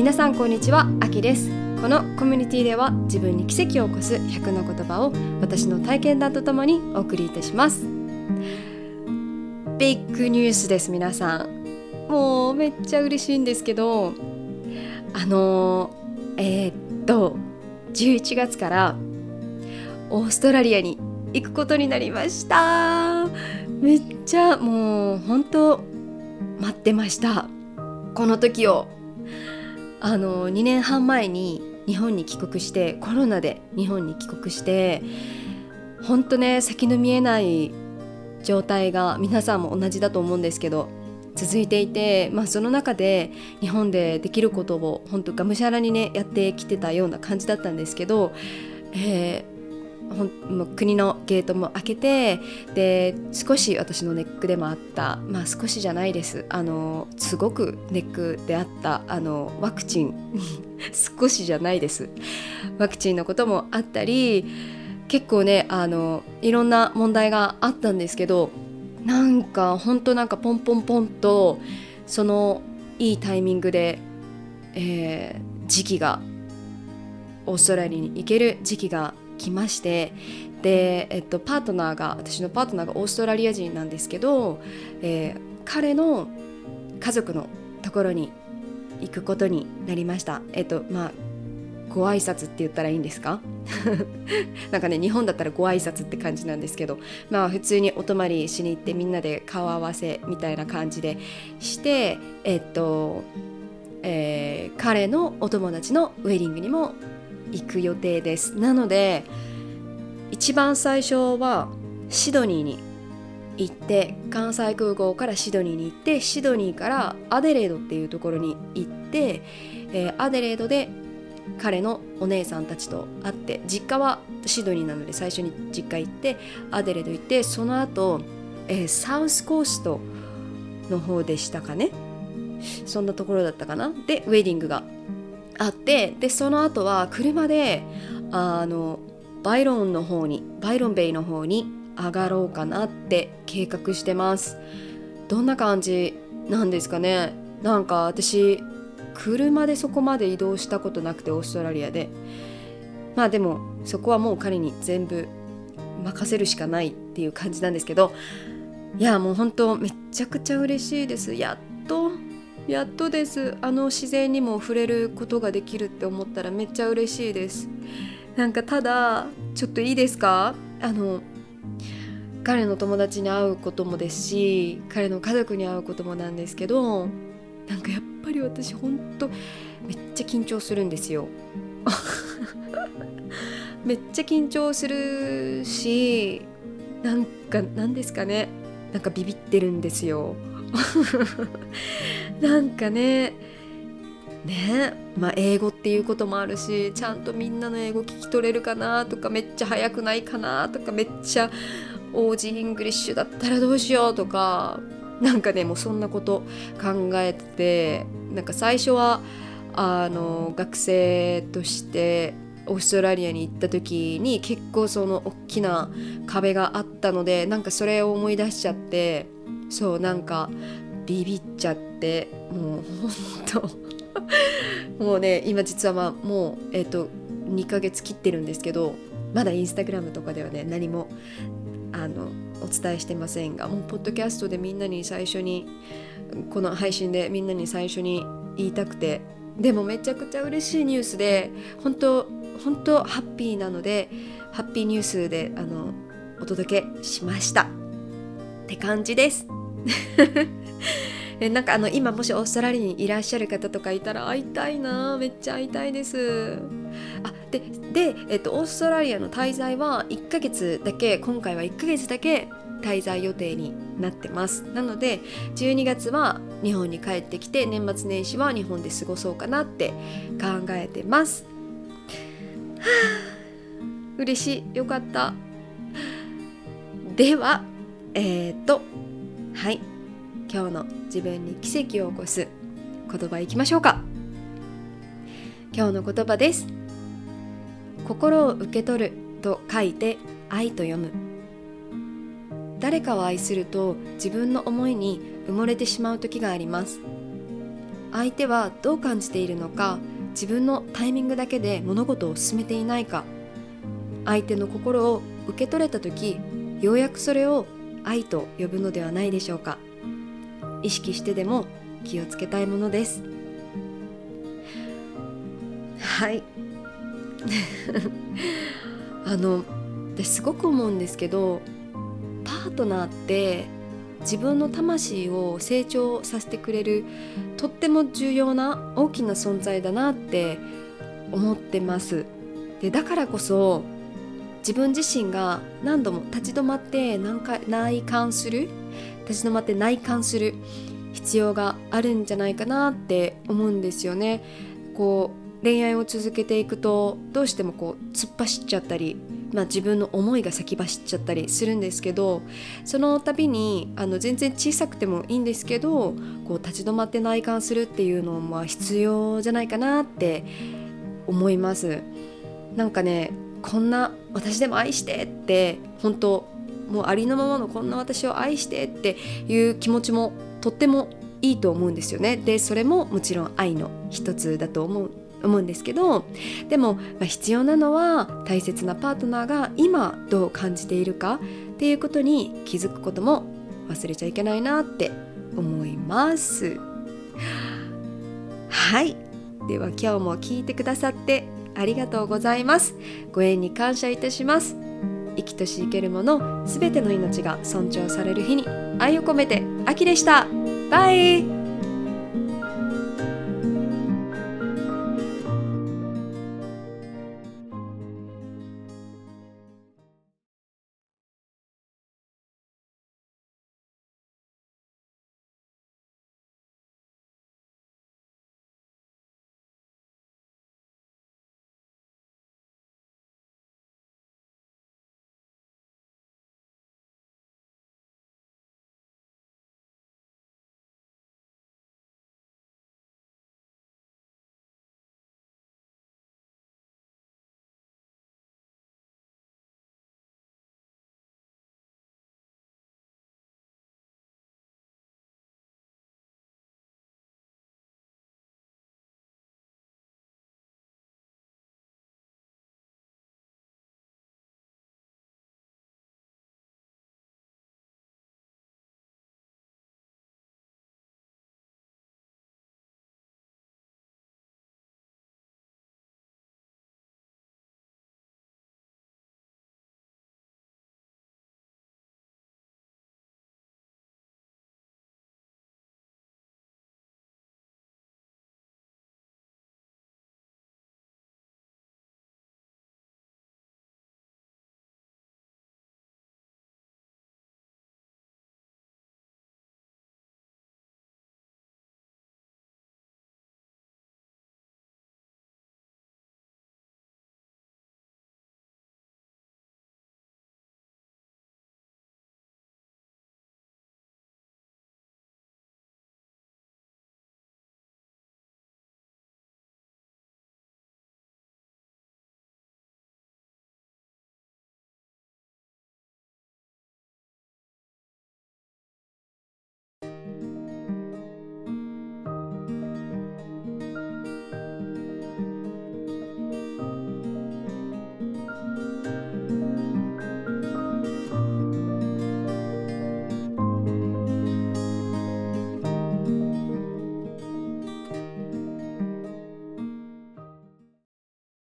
皆さんこんにちはあきです。このコミュニティでは自分に奇跡を起こす100の言葉を私の体験談とともにお送りいたします。ビッグニュースです皆さん。もうめっちゃ嬉しいんですけどあのえー、っと11月からオーストラリアに行くことになりました。めっちゃもう本当待ってました。この時を。あの2年半前に日本に帰国してコロナで日本に帰国して本当ね先の見えない状態が皆さんも同じだと思うんですけど続いていて、まあ、その中で日本でできることを本当がむしゃらにねやってきてたような感じだったんですけど、えほんもう国のゲートも開けてで少し私のネックでもあった。まあ少しじゃないです。あのすごくネックであった。あのワクチン。少しじゃないです。ワクチンのこともあったり結構ねあのいろんな問題があったんですけどなんかほんとなんかポンポンポンとそのいいタイミングで、えー、時期がオーストラリアに行ける時期が来ましてで、えっと、パートナーが私のパートナーがオーストラリア人なんですけど、えー、彼の家族のところに行くことになりました。えっとまあご挨拶って言ったらいいんですか？なんかね日本だったらご挨拶って感じなんですけどまあ普通にお泊まりしに行ってみんなで顔合わせみたいな感じでしてえっと、えー、彼のお友達のウェディングにも行く予定です。なので一番最初はシドニーに行って関西空港からシドニーに行ってシドニーからアデレードっていうところに行って、えー、アデレードで彼のお姉さんたちと会って実家はシドニーなので最初に実家行ってアデレード行ってその後、えー、サウスコーストの方でしたかね。そんなところだったかな。でウェディングがあってでその後は車であのバイロンの方にバイロンベイの方に上がろうかなって計画してます。どんな感じなんですかね？なんか私車でそこまで移動したことなくてオーストラリアで。まあでもそこはもう彼に全部任せるしかないっていう感じなんですけど。いやもう本当めちゃくちゃ嬉しいです。やっやっとです。あの自然にも触れることができるって思ったらめっちゃ嬉しいです。なんかただちょっといいですか？あの彼の友達に会うこともですし彼の家族に会うこともなんですけどなんかやっぱり私ほんとめっちゃ緊張するんですよ。めっちゃ緊張するしなんかなんですかね？なんかビビってるんですよ。なんかねねまあ英語っていうこともあるしちゃんとみんなの英語聞き取れるかなとかめっちゃ早くないかなとかめっちゃ Aussie English だったらどうしようとかなんかねもうそんなこと考えててなんか最初はあの学生としてオーストラリアに行った時に結構その大きな壁があったのでなんかそれを思い出しちゃってそうなんかビビっちゃってもうほんと。もうね今実はまあもうえっ、ー、と2ヶ月切ってるんですけどまだインスタグラムとかではね何もあのお伝えしてませんがもうポッドキャストでみんなに最初にこの配信でみんなに最初に言いたくてでもめちゃくちゃ嬉しいニュースで本当本当ハッピーなのでハッピーニュースであのお届けしました。って感じです。なんかあの今もしオーストラリアにいらっしゃる方とかいたら会いたいなめっちゃ会いたいです。あでで、えっと、オーストラリアの滞在は1ヶ月だけ今回は1ヶ月だけ滞在予定になってます。なので12月は日本に帰ってきて年末年始は日本で過ごそうかなって考えてます。はあ嬉しいよかった。ではえっ、とはい。今日の自分に奇跡を起こす言葉いきましょうか。今日の言葉です。心を受け取ると書いて愛と読む。誰かを愛すると自分の思いに埋もれてしまう時があります。相手はどう感じているのか自分のタイミングだけで物事を進めていないか。相手の心を受け取れた時ようやくそれを愛と呼ぶのではないでしょうか。意識してでも気をつけたいものです。はい。あの私すごく思うんですけどパートナーって自分の魂を成長させてくれるとっても重要な大きな存在だなって思ってます。でだからこそ自分自身が何度も立ち止まって何回内観する立ち止まって内観する必要があるんじゃないかなって思うんですよねこう恋愛を続けていくとどうしてもこう突っ走っちゃったりまあ、自分の思いが先走っちゃったりするんですけどその度にあの全然小さくてもいいんですけどこう立ち止まって内観するっていうのは必要じゃないかなって思います。なんかねこんな私でも愛してって本当もうありのままのこんな私を愛してっていう気持ちもとってもいいと思うんですよね。でそれももちろん愛の一つだと思う思うんですけどでも、まあ、必要なのは大切なパートナーが今どう感じているかっていうことに気づくことも忘れちゃいけないなって思います。はい。では今日も聞いてくださってありがとうございます。ご縁に感謝いたします。生きとし生けるものすべての命が尊重される日に愛を込めて秋でした。バイ。